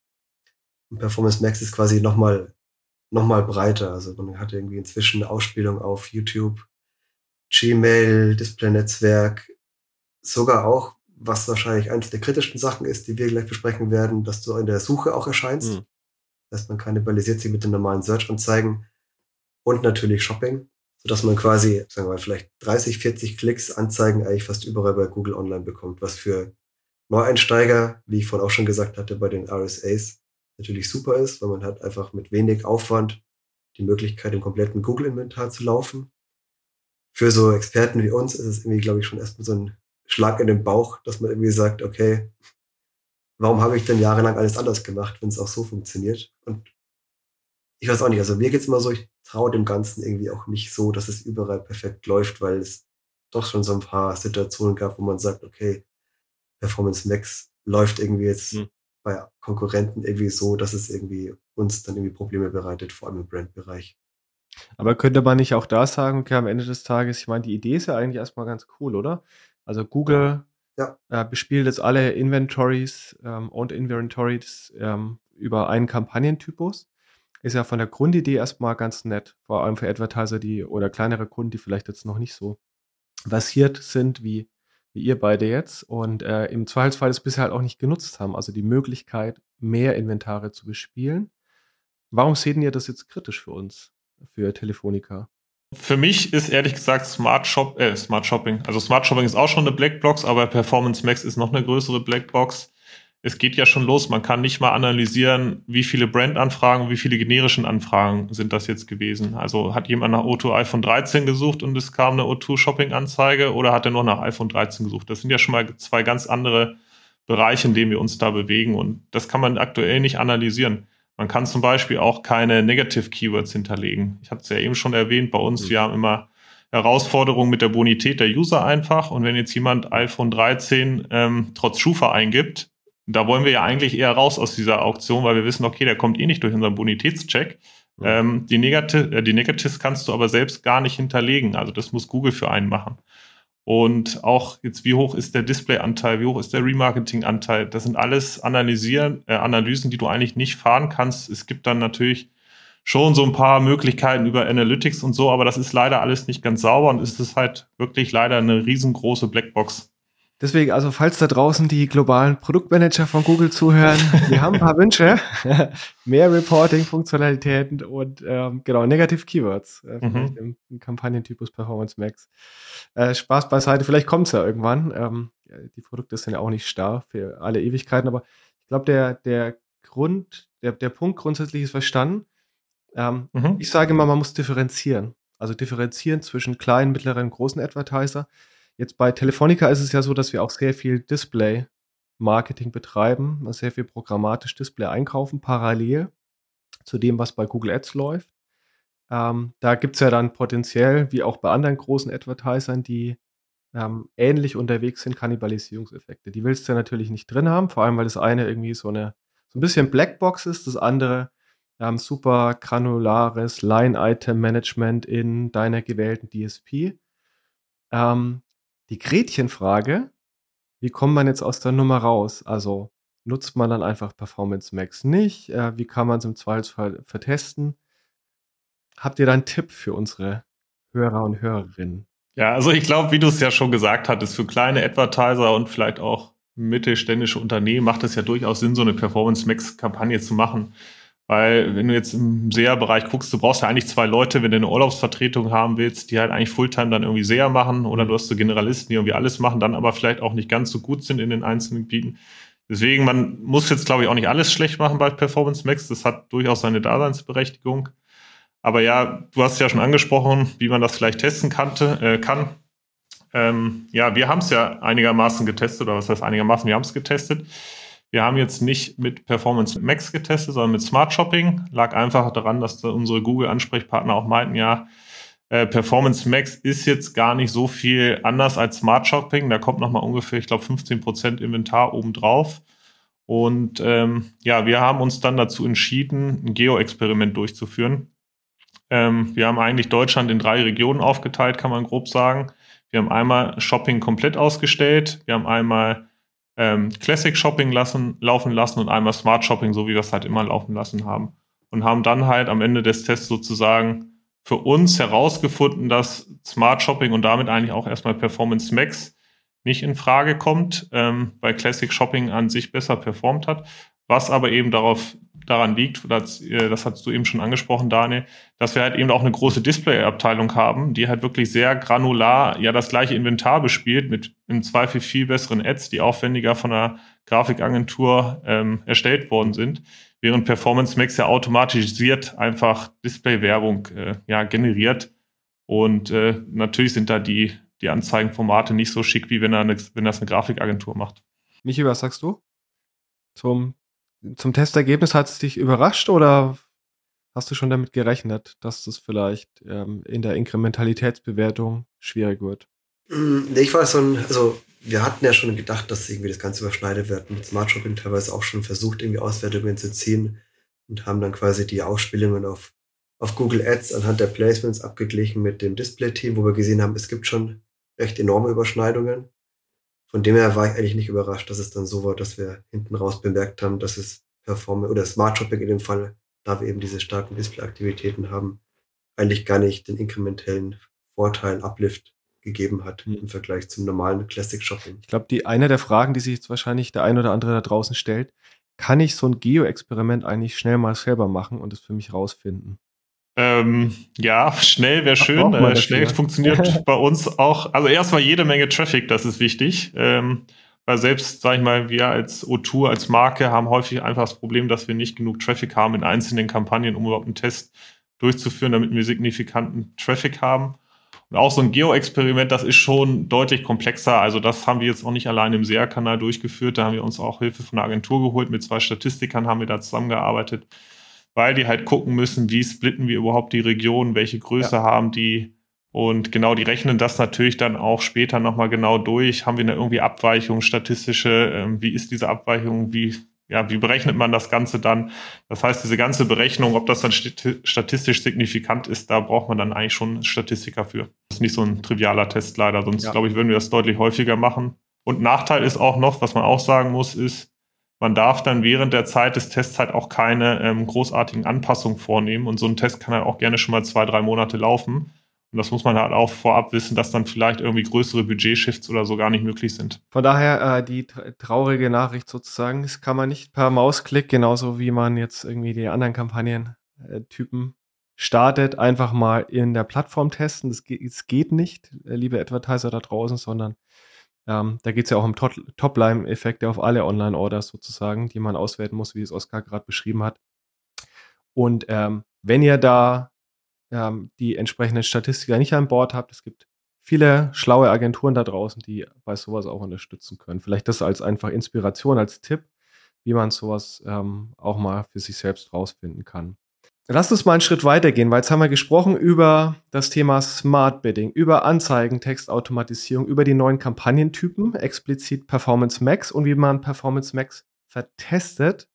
Und Performance Max ist quasi nochmal nochmal breiter. Also man hat irgendwie inzwischen Ausspielung auf YouTube, Gmail, Display-Netzwerk, sogar auch, was wahrscheinlich eines der kritischsten Sachen ist, die wir gleich besprechen werden, dass du in der Suche auch erscheinst. Mhm. Das heißt, man kannibalisiert sie mit den normalen Search-Anzeigen und natürlich Shopping, sodass man quasi, sagen wir mal, vielleicht 30, 40 Klicks Anzeigen eigentlich fast überall bei Google Online bekommt, was für Neueinsteiger, wie ich vorhin auch schon gesagt hatte, bei den RSAs natürlich super ist, weil man hat einfach mit wenig Aufwand die Möglichkeit, im kompletten Google-Inventar zu laufen. Für so Experten wie uns ist es irgendwie, glaube ich, schon erstmal so ein Schlag in den Bauch, dass man irgendwie sagt, okay, warum habe ich denn jahrelang alles anders gemacht, wenn es auch so funktioniert? Und ich weiß auch nicht, also mir geht's immer so, ich traue dem Ganzen irgendwie auch nicht so, dass es überall perfekt läuft, weil es doch schon so ein paar Situationen gab, wo man sagt, okay, Performance Max läuft irgendwie jetzt hm. Bei Konkurrenten irgendwie so, dass es irgendwie uns dann irgendwie Probleme bereitet, vor allem im Brandbereich. Aber könnte man nicht auch da sagen, okay, am Ende des Tages, ich meine, die Idee ist ja eigentlich erstmal ganz cool, oder? Also Google ja. äh, bespielt jetzt alle Inventories ähm, und Inventories ähm, über einen Kampagnentypus. Ist ja von der Grundidee erstmal ganz nett, vor allem für Advertiser, die oder kleinere Kunden, die vielleicht jetzt noch nicht so versiert sind wie, wie ihr beide jetzt und äh, im Zweifelsfall es bisher halt auch nicht genutzt haben, also die Möglichkeit, mehr Inventare zu bespielen. Warum seht ihr das jetzt kritisch für uns, für Telefonica? Für mich ist ehrlich gesagt Smart, Shop, äh, Smart Shopping, also Smart Shopping ist auch schon eine Blackbox, aber Performance Max ist noch eine größere Blackbox. Es geht ja schon los, man kann nicht mal analysieren, wie viele Brandanfragen, wie viele generischen Anfragen sind das jetzt gewesen. Also hat jemand nach O2 iPhone 13 gesucht und es kam eine O2 Shopping Anzeige oder hat er nur nach iPhone 13 gesucht? Das sind ja schon mal zwei ganz andere Bereiche, in denen wir uns da bewegen und das kann man aktuell nicht analysieren. Man kann zum Beispiel auch keine Negative Keywords hinterlegen. Ich hatte es ja eben schon erwähnt, bei uns, mhm. wir haben immer Herausforderungen mit der Bonität der User einfach. Und wenn jetzt jemand iPhone 13 ähm, trotz Schufa eingibt, da wollen wir ja eigentlich eher raus aus dieser Auktion, weil wir wissen, okay, der kommt eh nicht durch unseren Bonitätscheck. Mhm. Ähm, die, Negative, äh, die Negatives kannst du aber selbst gar nicht hinterlegen. Also das muss Google für einen machen. Und auch jetzt, wie hoch ist der Displayanteil, wie hoch ist der Remarketing-Anteil? Das sind alles Analysieren, äh, Analysen, die du eigentlich nicht fahren kannst. Es gibt dann natürlich schon so ein paar Möglichkeiten über Analytics und so, aber das ist leider alles nicht ganz sauber und es ist halt wirklich leider eine riesengroße Blackbox. Deswegen, also falls da draußen die globalen Produktmanager von Google zuhören, wir haben ein paar Wünsche, mehr Reporting-Funktionalitäten und ähm, genau, Negative Keywords, äh, vielleicht mhm. im, im Kampagnentypus Performance Max. Äh, Spaß beiseite, vielleicht kommt es ja irgendwann. Ähm, die Produkte sind ja auch nicht starr für alle Ewigkeiten, aber ich glaube, der, der Grund, der, der Punkt grundsätzlich ist verstanden. Ähm, mhm. Ich sage immer, man muss differenzieren. Also differenzieren zwischen kleinen, mittleren, großen Advertiser. Jetzt bei Telefonica ist es ja so, dass wir auch sehr viel Display-Marketing betreiben, sehr viel programmatisch Display einkaufen, parallel zu dem, was bei Google Ads läuft. Ähm, da gibt es ja dann potenziell, wie auch bei anderen großen Advertisern, die ähm, ähnlich unterwegs sind, Kannibalisierungseffekte. Die willst du ja natürlich nicht drin haben, vor allem weil das eine irgendwie so eine so ein bisschen Blackbox ist, das andere ähm, super granulares Line-Item-Management in deiner gewählten DSP. Ähm, die Gretchenfrage, wie kommt man jetzt aus der Nummer raus? Also nutzt man dann einfach Performance Max nicht? Äh, wie kann man es im Zweifelsfall vertesten? Habt ihr da einen Tipp für unsere Hörer und Hörerinnen? Ja, also ich glaube, wie du es ja schon gesagt hattest, für kleine Advertiser und vielleicht auch mittelständische Unternehmen macht es ja durchaus Sinn, so eine Performance Max Kampagne zu machen. Weil wenn du jetzt im SEA-Bereich guckst, du brauchst ja eigentlich zwei Leute, wenn du eine Urlaubsvertretung haben willst, die halt eigentlich Fulltime dann irgendwie SEA machen oder du hast so Generalisten, die irgendwie alles machen, dann aber vielleicht auch nicht ganz so gut sind in den einzelnen Gebieten. Deswegen, man muss jetzt, glaube ich, auch nicht alles schlecht machen bei Performance Max. Das hat durchaus seine Daseinsberechtigung. Aber ja, du hast ja schon angesprochen, wie man das vielleicht testen kannte, äh, kann. Ähm, ja, wir haben es ja einigermaßen getestet, oder was heißt einigermaßen, wir haben es getestet. Wir haben jetzt nicht mit Performance Max getestet, sondern mit Smart Shopping. Lag einfach daran, dass unsere Google-Ansprechpartner auch meinten, ja, äh, Performance Max ist jetzt gar nicht so viel anders als Smart Shopping. Da kommt nochmal ungefähr, ich glaube, 15% Inventar obendrauf. Und ähm, ja, wir haben uns dann dazu entschieden, ein Geo-Experiment durchzuführen. Ähm, wir haben eigentlich Deutschland in drei Regionen aufgeteilt, kann man grob sagen. Wir haben einmal Shopping komplett ausgestellt. Wir haben einmal ähm, Classic Shopping lassen, laufen lassen und einmal Smart Shopping, so wie wir es halt immer laufen lassen haben. Und haben dann halt am Ende des Tests sozusagen für uns herausgefunden, dass Smart Shopping und damit eigentlich auch erstmal Performance Max nicht in Frage kommt, ähm, weil Classic Shopping an sich besser performt hat. Was aber eben darauf daran liegt, das, äh, das hast du eben schon angesprochen, Daniel, dass wir halt eben auch eine große Display-Abteilung haben, die halt wirklich sehr granular ja das gleiche Inventar bespielt, mit im Zweifel viel besseren Ads, die aufwendiger von einer Grafikagentur ähm, erstellt worden sind, während Performance Max ja automatisiert einfach Display-Werbung äh, ja, generiert. Und äh, natürlich sind da die, die Anzeigenformate nicht so schick, wie wenn, eine, wenn das eine Grafikagentur macht. Michi, was sagst du? Zum zum Testergebnis hat es dich überrascht oder hast du schon damit gerechnet, dass das vielleicht ähm, in der Inkrementalitätsbewertung schwierig wird? Nee, ich war so ein, also wir hatten ja schon gedacht, dass irgendwie das Ganze überschneidet wird. Mit Smart Shopping teilweise auch schon versucht, irgendwie Auswertungen zu ziehen und haben dann quasi die Ausspielungen auf, auf Google Ads anhand der Placements abgeglichen mit dem Display-Team, wo wir gesehen haben, es gibt schon recht enorme Überschneidungen. Von dem her war ich eigentlich nicht überrascht, dass es dann so war, dass wir hinten raus bemerkt haben, dass es Perform oder Smart Shopping in dem Fall, da wir eben diese starken Display-Aktivitäten haben, eigentlich gar nicht den inkrementellen Vorteil, Uplift gegeben hat mhm. im Vergleich zum normalen Classic Shopping. Ich glaube, die eine der Fragen, die sich jetzt wahrscheinlich der ein oder andere da draußen stellt, kann ich so ein Geo-Experiment eigentlich schnell mal selber machen und es für mich rausfinden? Ähm, ja, schnell wäre schön. Äh, schnell funktioniert bei uns auch. Also erstmal jede Menge Traffic, das ist wichtig. Ähm, weil selbst, sag ich mal, wir als O2, als Marke haben häufig einfach das Problem, dass wir nicht genug Traffic haben in einzelnen Kampagnen, um überhaupt einen Test durchzuführen, damit wir signifikanten Traffic haben. Und auch so ein Geo-Experiment, das ist schon deutlich komplexer. Also das haben wir jetzt auch nicht allein im SEA-Kanal durchgeführt. Da haben wir uns auch Hilfe von einer Agentur geholt. Mit zwei Statistikern haben wir da zusammengearbeitet weil die halt gucken müssen, wie splitten wir überhaupt die Region, welche Größe ja. haben die. Und genau, die rechnen das natürlich dann auch später nochmal genau durch. Haben wir da irgendwie Abweichungen, statistische, ähm, wie ist diese Abweichung, wie, ja, wie berechnet man das Ganze dann? Das heißt, diese ganze Berechnung, ob das dann statistisch signifikant ist, da braucht man dann eigentlich schon Statistiker für. Das ist nicht so ein trivialer Test leider, sonst ja. glaube ich, würden wir das deutlich häufiger machen. Und Nachteil ist auch noch, was man auch sagen muss, ist, man darf dann während der Zeit des Tests halt auch keine ähm, großartigen Anpassungen vornehmen. Und so ein Test kann halt auch gerne schon mal zwei, drei Monate laufen. Und das muss man halt auch vorab wissen, dass dann vielleicht irgendwie größere Budget-Shifts oder so gar nicht möglich sind. Von daher äh, die traurige Nachricht sozusagen, das kann man nicht per Mausklick, genauso wie man jetzt irgendwie die anderen Kampagnentypen äh, startet, einfach mal in der Plattform testen. Das geht, das geht nicht, äh, liebe Advertiser da draußen, sondern ähm, da geht es ja auch um Top-Line-Effekte auf alle Online-Orders sozusagen, die man auswerten muss, wie es Oskar gerade beschrieben hat. Und ähm, wenn ihr da ähm, die entsprechenden Statistiker nicht an Bord habt, es gibt viele schlaue Agenturen da draußen, die bei sowas auch unterstützen können. Vielleicht das als einfach Inspiration, als Tipp, wie man sowas ähm, auch mal für sich selbst rausfinden kann. Lass uns mal einen Schritt weitergehen, weil jetzt haben wir gesprochen über das Thema Smart Bidding, über Anzeigen, Textautomatisierung, über die neuen Kampagnentypen, explizit Performance Max und wie man Performance Max vertestet.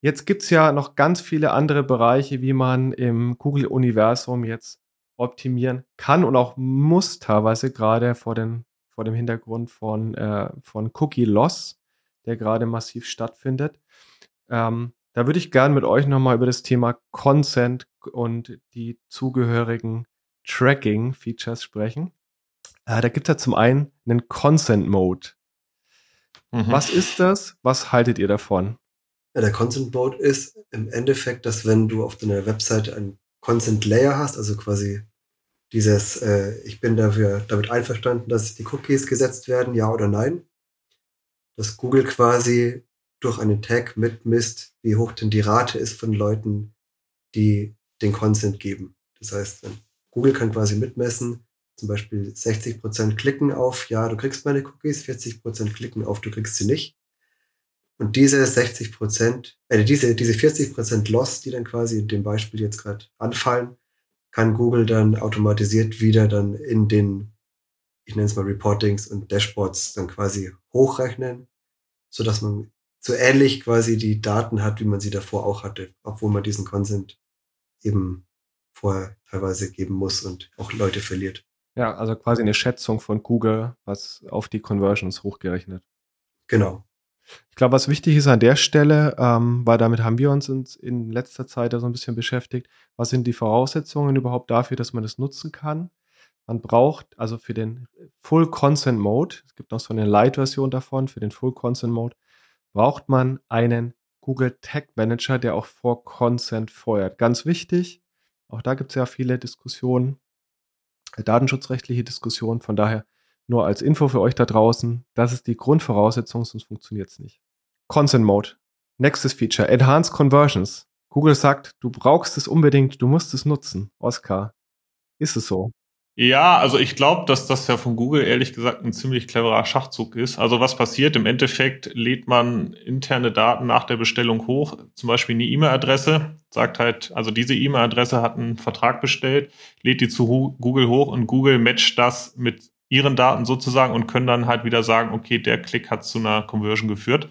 Jetzt gibt es ja noch ganz viele andere Bereiche, wie man im Google-Universum jetzt optimieren kann und auch muss teilweise gerade vor, den, vor dem Hintergrund von, äh, von Cookie Loss, der gerade massiv stattfindet. Ähm, da würde ich gerne mit euch nochmal über das Thema Consent und die zugehörigen Tracking-Features sprechen. Äh, da gibt es ja zum einen einen Consent-Mode. Mhm. Was ist das? Was haltet ihr davon? Ja, der Consent Mode ist im Endeffekt, dass wenn du auf deiner Webseite einen Consent Layer hast, also quasi dieses, äh, ich bin dafür damit einverstanden, dass die Cookies gesetzt werden, ja oder nein, dass Google quasi durch einen Tag mitmisst, wie hoch denn die Rate ist von Leuten, die den Consent geben. Das heißt, Google kann quasi mitmessen, zum Beispiel 60 Prozent klicken auf, ja, du kriegst meine Cookies, 40 Prozent klicken auf, du kriegst sie nicht. Und diese 60 Prozent, äh, diese, diese 40 Prozent Loss, die dann quasi in dem Beispiel jetzt gerade anfallen, kann Google dann automatisiert wieder dann in den, ich nenne es mal Reportings und Dashboards dann quasi hochrechnen, so dass man so ähnlich quasi die Daten hat, wie man sie davor auch hatte, obwohl man diesen Consent eben vorher teilweise geben muss und auch Leute verliert. Ja, also quasi eine Schätzung von Google, was auf die Conversions hochgerechnet. Genau. Ich glaube, was wichtig ist an der Stelle, ähm, weil damit haben wir uns in, in letzter Zeit ja so ein bisschen beschäftigt, was sind die Voraussetzungen überhaupt dafür, dass man das nutzen kann? Man braucht also für den Full Consent Mode, es gibt noch so eine Light-Version davon, für den Full Consent Mode, braucht man einen Google Tag Manager, der auch vor Consent feuert. Ganz wichtig, auch da gibt es ja viele Diskussionen, datenschutzrechtliche Diskussionen. Von daher nur als Info für euch da draußen, das ist die Grundvoraussetzung, sonst funktioniert es nicht. Consent Mode. Nächstes Feature, Enhanced Conversions. Google sagt, du brauchst es unbedingt, du musst es nutzen. Oskar, ist es so? Ja, also ich glaube, dass das ja von Google ehrlich gesagt ein ziemlich cleverer Schachzug ist. Also was passiert? Im Endeffekt lädt man interne Daten nach der Bestellung hoch, zum Beispiel eine E-Mail-Adresse, sagt halt, also diese E-Mail-Adresse hat einen Vertrag bestellt, lädt die zu Google hoch und Google matcht das mit ihren Daten sozusagen und können dann halt wieder sagen, okay, der Klick hat zu einer Conversion geführt.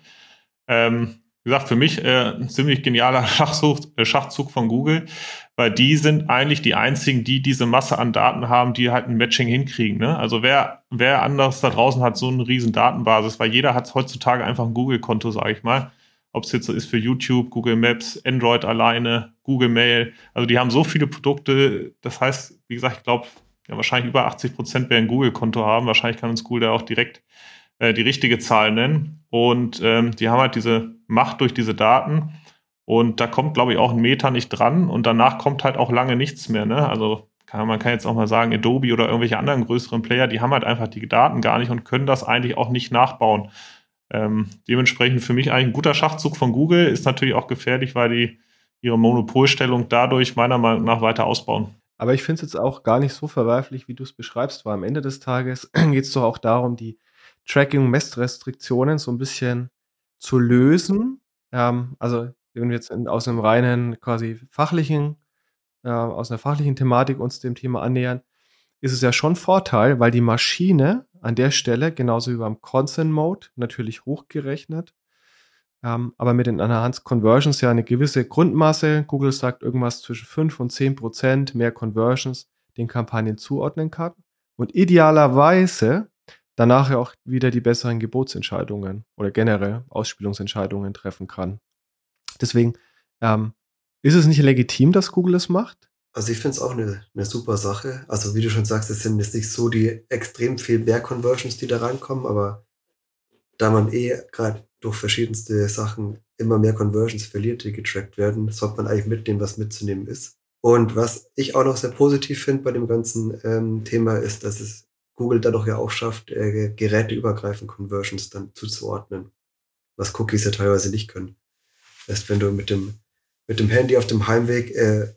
Ähm, wie gesagt, für mich äh, ein ziemlich genialer Schachzug, äh, Schachzug von Google, weil die sind eigentlich die einzigen, die diese Masse an Daten haben, die halt ein Matching hinkriegen. Ne? Also wer, wer anders da draußen hat so eine riesen Datenbasis, weil jeder hat heutzutage einfach ein Google-Konto, sage ich mal. Ob es jetzt so ist für YouTube, Google Maps, Android alleine, Google Mail. Also die haben so viele Produkte. Das heißt, wie gesagt, ich glaube, ja, wahrscheinlich über 80 Prozent werden ein Google-Konto haben. Wahrscheinlich kann uns Google da auch direkt äh, die richtige Zahl nennen. Und ähm, die haben halt diese Macht durch diese Daten. Und da kommt, glaube ich, auch ein Meter nicht dran. Und danach kommt halt auch lange nichts mehr. Ne? Also kann, man kann jetzt auch mal sagen, Adobe oder irgendwelche anderen größeren Player, die haben halt einfach die Daten gar nicht und können das eigentlich auch nicht nachbauen. Ähm, dementsprechend für mich eigentlich ein guter Schachzug von Google, ist natürlich auch gefährlich, weil die ihre Monopolstellung dadurch meiner Meinung nach weiter ausbauen. Aber ich finde es jetzt auch gar nicht so verwerflich, wie du es beschreibst, weil am Ende des Tages geht es doch auch darum, die Tracking-Messrestriktionen so ein bisschen zu lösen. Ähm, also wenn wir jetzt in, aus einem reinen quasi fachlichen, äh, aus einer fachlichen Thematik uns dem Thema annähern, ist es ja schon Vorteil, weil die Maschine an der Stelle, genauso wie beim Consent Mode, natürlich hochgerechnet, ähm, aber mit den Enhanced Conversions ja eine gewisse Grundmasse, Google sagt irgendwas zwischen 5 und 10 Prozent mehr Conversions den Kampagnen zuordnen kann. Und idealerweise danach ja auch wieder die besseren Gebotsentscheidungen oder generell Ausspielungsentscheidungen treffen kann. Deswegen ähm, ist es nicht legitim, dass Google es macht? Also ich finde es auch eine, eine super Sache. Also wie du schon sagst, es sind jetzt nicht so die extrem viel mehr Conversions, die da reinkommen, aber da man eh gerade durch verschiedenste Sachen immer mehr Conversions verliert, die getrackt werden, sollte man eigentlich mitnehmen, was mitzunehmen ist. Und was ich auch noch sehr positiv finde bei dem ganzen ähm, Thema ist, dass es Google dadurch ja auch schafft, äh, geräteübergreifend Conversions dann zuzuordnen, was Cookies ja teilweise nicht können. Heißt, wenn du mit dem, mit dem Handy auf dem Heimweg äh,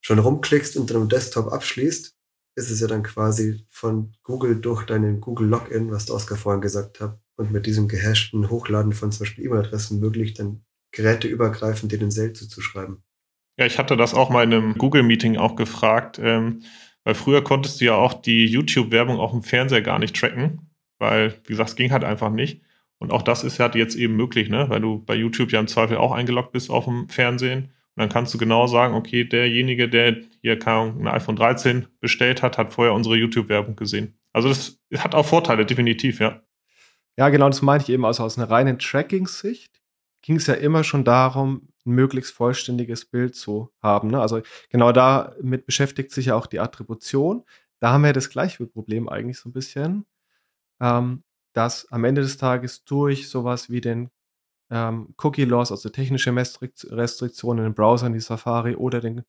schon rumklickst und dann am Desktop abschließt, ist es ja dann quasi von Google durch deinen Google Login, was der Oskar vorhin gesagt hat, und mit diesem gehashten Hochladen von zum Beispiel E-Mail-Adressen möglich, dann geräteübergreifend dir den Sale zuzuschreiben. Ja, ich hatte das auch mal in einem Google-Meeting auch gefragt. Ähm, weil früher konntest du ja auch die YouTube-Werbung auf dem Fernseher gar nicht tracken, weil, wie gesagt, es ging halt einfach nicht. Und auch das ist halt jetzt eben möglich, ne? weil du bei YouTube ja im Zweifel auch eingeloggt bist auf dem Fernsehen. Und dann kannst du genau sagen, okay, derjenige, der hier ein iPhone 13 bestellt hat, hat vorher unsere YouTube-Werbung gesehen. Also das hat auch Vorteile, definitiv, ja. Ja, genau, das meinte ich eben. Also aus einer reinen Tracking-Sicht ging es ja immer schon darum, ein möglichst vollständiges Bild zu haben. Ne? Also genau damit beschäftigt sich ja auch die Attribution. Da haben wir das gleiche Problem eigentlich so ein bisschen, ähm, dass am Ende des Tages durch sowas wie den ähm, Cookie-Loss, also technische Restriktionen in den Browsern, die Safari oder den,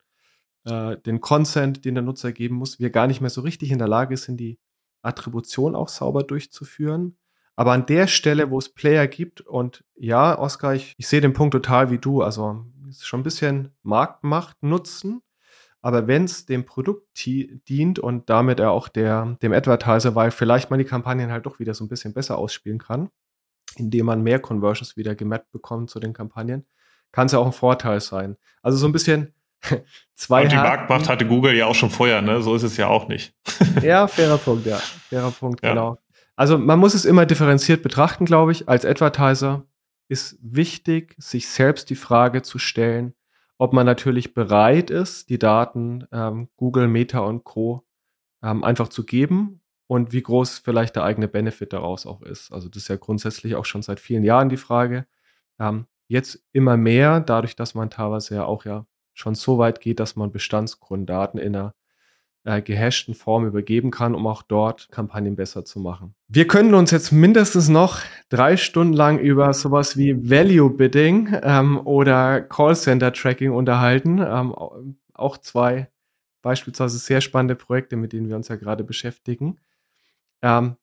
äh, den Consent, den der Nutzer geben muss, wir gar nicht mehr so richtig in der Lage sind, die Attribution auch sauber durchzuführen. Aber an der Stelle, wo es Player gibt, und ja, Oskar, ich, ich sehe den Punkt total wie du. Also ist schon ein bisschen Marktmacht nutzen. Aber wenn es dem Produkt dient und damit er auch der, dem Advertiser, weil vielleicht man die Kampagnen halt doch wieder so ein bisschen besser ausspielen kann, indem man mehr Conversions wieder gemappt bekommt zu den Kampagnen, kann es ja auch ein Vorteil sein. Also so ein bisschen zwei. Und die Marktmacht hatte Google ja auch schon vorher, ne? So ist es ja auch nicht. ja, fairer Punkt, ja. Fairer Punkt, ja. genau. Also man muss es immer differenziert betrachten, glaube ich. Als Advertiser ist wichtig, sich selbst die Frage zu stellen, ob man natürlich bereit ist, die Daten ähm, Google, Meta und Co. Ähm, einfach zu geben und wie groß vielleicht der eigene Benefit daraus auch ist. Also das ist ja grundsätzlich auch schon seit vielen Jahren die Frage. Ähm, jetzt immer mehr, dadurch, dass man teilweise ja auch ja schon so weit geht, dass man Bestandsgrunddaten in einer äh, gehashten Form übergeben kann, um auch dort Kampagnen besser zu machen. Wir können uns jetzt mindestens noch drei Stunden lang über sowas wie Value Bidding ähm, oder Callcenter Tracking unterhalten. Ähm, auch zwei beispielsweise sehr spannende Projekte, mit denen wir uns ja gerade beschäftigen. Ähm,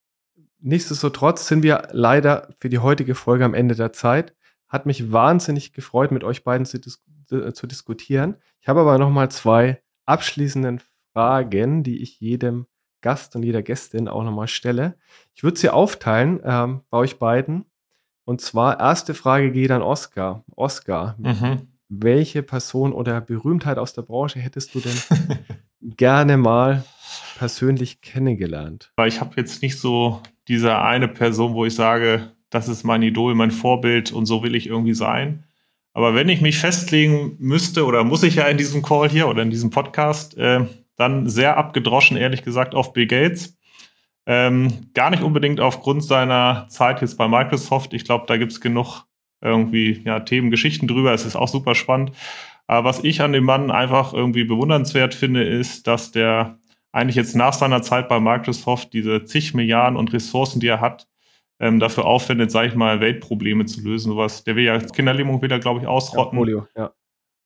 nichtsdestotrotz sind wir leider für die heutige Folge am Ende der Zeit. Hat mich wahnsinnig gefreut, mit euch beiden zu, dis zu diskutieren. Ich habe aber noch mal zwei abschließenden Fragen, die ich jedem Gast und jeder Gästin auch nochmal stelle. Ich würde sie aufteilen ähm, bei euch beiden. Und zwar, erste Frage geht an Oscar. Oscar, mhm. welche Person oder Berühmtheit aus der Branche hättest du denn gerne mal persönlich kennengelernt? Weil ich habe jetzt nicht so diese eine Person, wo ich sage, das ist mein Idol, mein Vorbild und so will ich irgendwie sein. Aber wenn ich mich festlegen müsste, oder muss ich ja in diesem Call hier oder in diesem Podcast, äh, dann sehr abgedroschen, ehrlich gesagt, auf Bill Gates. Ähm, gar nicht unbedingt aufgrund seiner Zeit jetzt bei Microsoft. Ich glaube, da gibt es genug irgendwie ja, Themen, Geschichten drüber. Es ist auch super spannend. Aber was ich an dem Mann einfach irgendwie bewundernswert finde, ist, dass der eigentlich jetzt nach seiner Zeit bei Microsoft diese zig Milliarden und Ressourcen, die er hat, ähm, dafür aufwendet, sage ich mal, Weltprobleme zu lösen. Sowas. Der will ja Kinderlähmung wieder, glaube ich, ausrotten. Ja, Polio, ja.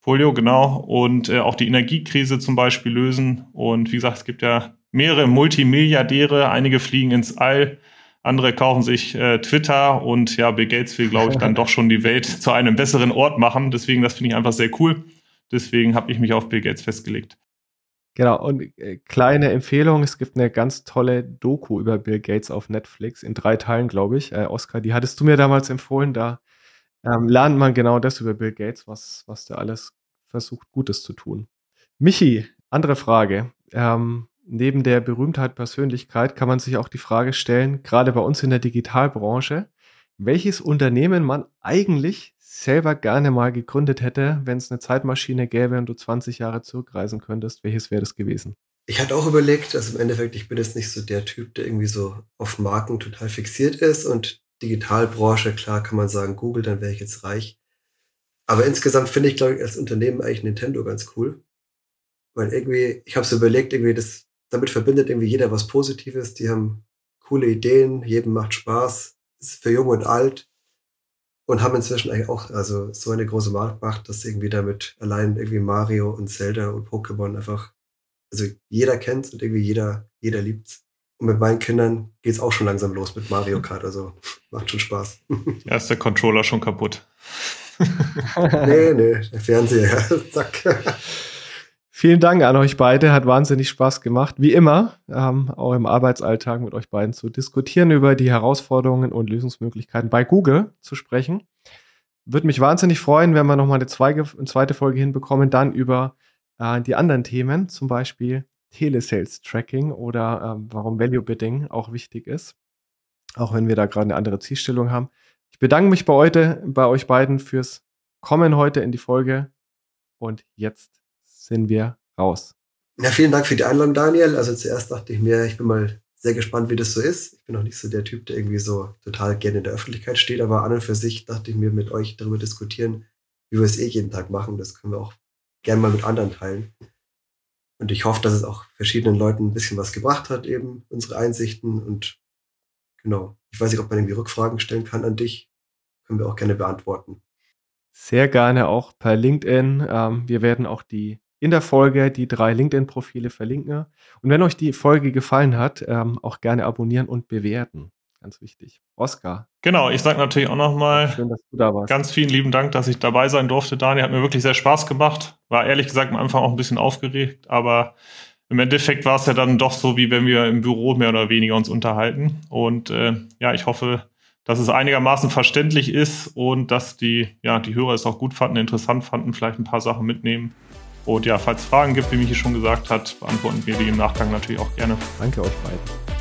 Polio, genau. Und äh, auch die Energiekrise zum Beispiel lösen. Und wie gesagt, es gibt ja mehrere Multimilliardäre. Einige fliegen ins All, andere kaufen sich äh, Twitter. Und ja, Bill Gates will, glaube ich, dann doch schon die Welt zu einem besseren Ort machen. Deswegen, das finde ich einfach sehr cool. Deswegen habe ich mich auf Bill Gates festgelegt. Genau, und äh, kleine Empfehlung, es gibt eine ganz tolle Doku über Bill Gates auf Netflix, in drei Teilen, glaube ich. Äh, Oscar, die hattest du mir damals empfohlen, da ähm, lernt man genau das über Bill Gates, was, was der alles versucht, Gutes zu tun. Michi, andere Frage. Ähm, neben der Berühmtheit Persönlichkeit kann man sich auch die Frage stellen, gerade bei uns in der Digitalbranche, welches Unternehmen man eigentlich selber gerne mal gegründet hätte, wenn es eine Zeitmaschine gäbe und du 20 Jahre zurückreisen könntest. Welches wäre das gewesen? Ich hatte auch überlegt, also im Endeffekt, ich bin jetzt nicht so der Typ, der irgendwie so auf Marken total fixiert ist und Digitalbranche, klar kann man sagen, Google, dann wäre ich jetzt reich. Aber insgesamt finde ich, glaube ich, als Unternehmen eigentlich Nintendo ganz cool. Weil irgendwie, ich habe so überlegt, irgendwie, das, damit verbindet irgendwie jeder was Positives. Die haben coole Ideen, jedem macht Spaß, ist für jung und alt und haben inzwischen eigentlich auch also so eine große Marktmacht, dass irgendwie damit allein irgendwie Mario und Zelda und Pokémon einfach, also jeder kennt und irgendwie jeder, jeder liebt und mit meinen Kindern geht es auch schon langsam los mit Mario Kart. Also macht schon Spaß. Ja, ist der Controller schon kaputt. nee, nee, der Fernseher. Zack. Vielen Dank an euch beide. Hat wahnsinnig Spaß gemacht. Wie immer, ähm, auch im Arbeitsalltag mit euch beiden zu diskutieren, über die Herausforderungen und Lösungsmöglichkeiten bei Google zu sprechen. Würde mich wahnsinnig freuen, wenn wir nochmal eine zweite Folge hinbekommen, dann über äh, die anderen Themen, zum Beispiel Telesales Tracking oder ähm, warum Value Bidding auch wichtig ist, auch wenn wir da gerade eine andere Zielstellung haben. Ich bedanke mich bei, heute, bei euch beiden fürs Kommen heute in die Folge und jetzt sind wir raus. Ja, vielen Dank für die Einladung, Daniel. Also zuerst dachte ich mir, ich bin mal sehr gespannt, wie das so ist. Ich bin noch nicht so der Typ, der irgendwie so total gerne in der Öffentlichkeit steht, aber an und für sich dachte ich mir, mit euch darüber diskutieren, wie wir es eh jeden Tag machen. Das können wir auch gerne mal mit anderen teilen. Und ich hoffe, dass es auch verschiedenen Leuten ein bisschen was gebracht hat, eben unsere Einsichten. Und genau, ich weiß nicht, ob man irgendwie Rückfragen stellen kann an dich. Können wir auch gerne beantworten. Sehr gerne auch per LinkedIn. Ähm, wir werden auch die in der Folge die drei LinkedIn-Profile verlinken. Und wenn euch die Folge gefallen hat, ähm, auch gerne abonnieren und bewerten. Ganz wichtig. Oscar. Genau, ich sage natürlich auch nochmal ganz vielen lieben Dank, dass ich dabei sein durfte, Daniel. Hat mir wirklich sehr Spaß gemacht. War ehrlich gesagt am Anfang auch ein bisschen aufgeregt, aber im Endeffekt war es ja dann doch so, wie wenn wir im Büro mehr oder weniger uns unterhalten. Und äh, ja, ich hoffe, dass es einigermaßen verständlich ist und dass die, ja, die Hörer es auch gut fanden, interessant fanden, vielleicht ein paar Sachen mitnehmen. Und ja, falls es Fragen gibt, wie Michi schon gesagt hat, beantworten wir die im Nachgang natürlich auch gerne. Danke euch beiden.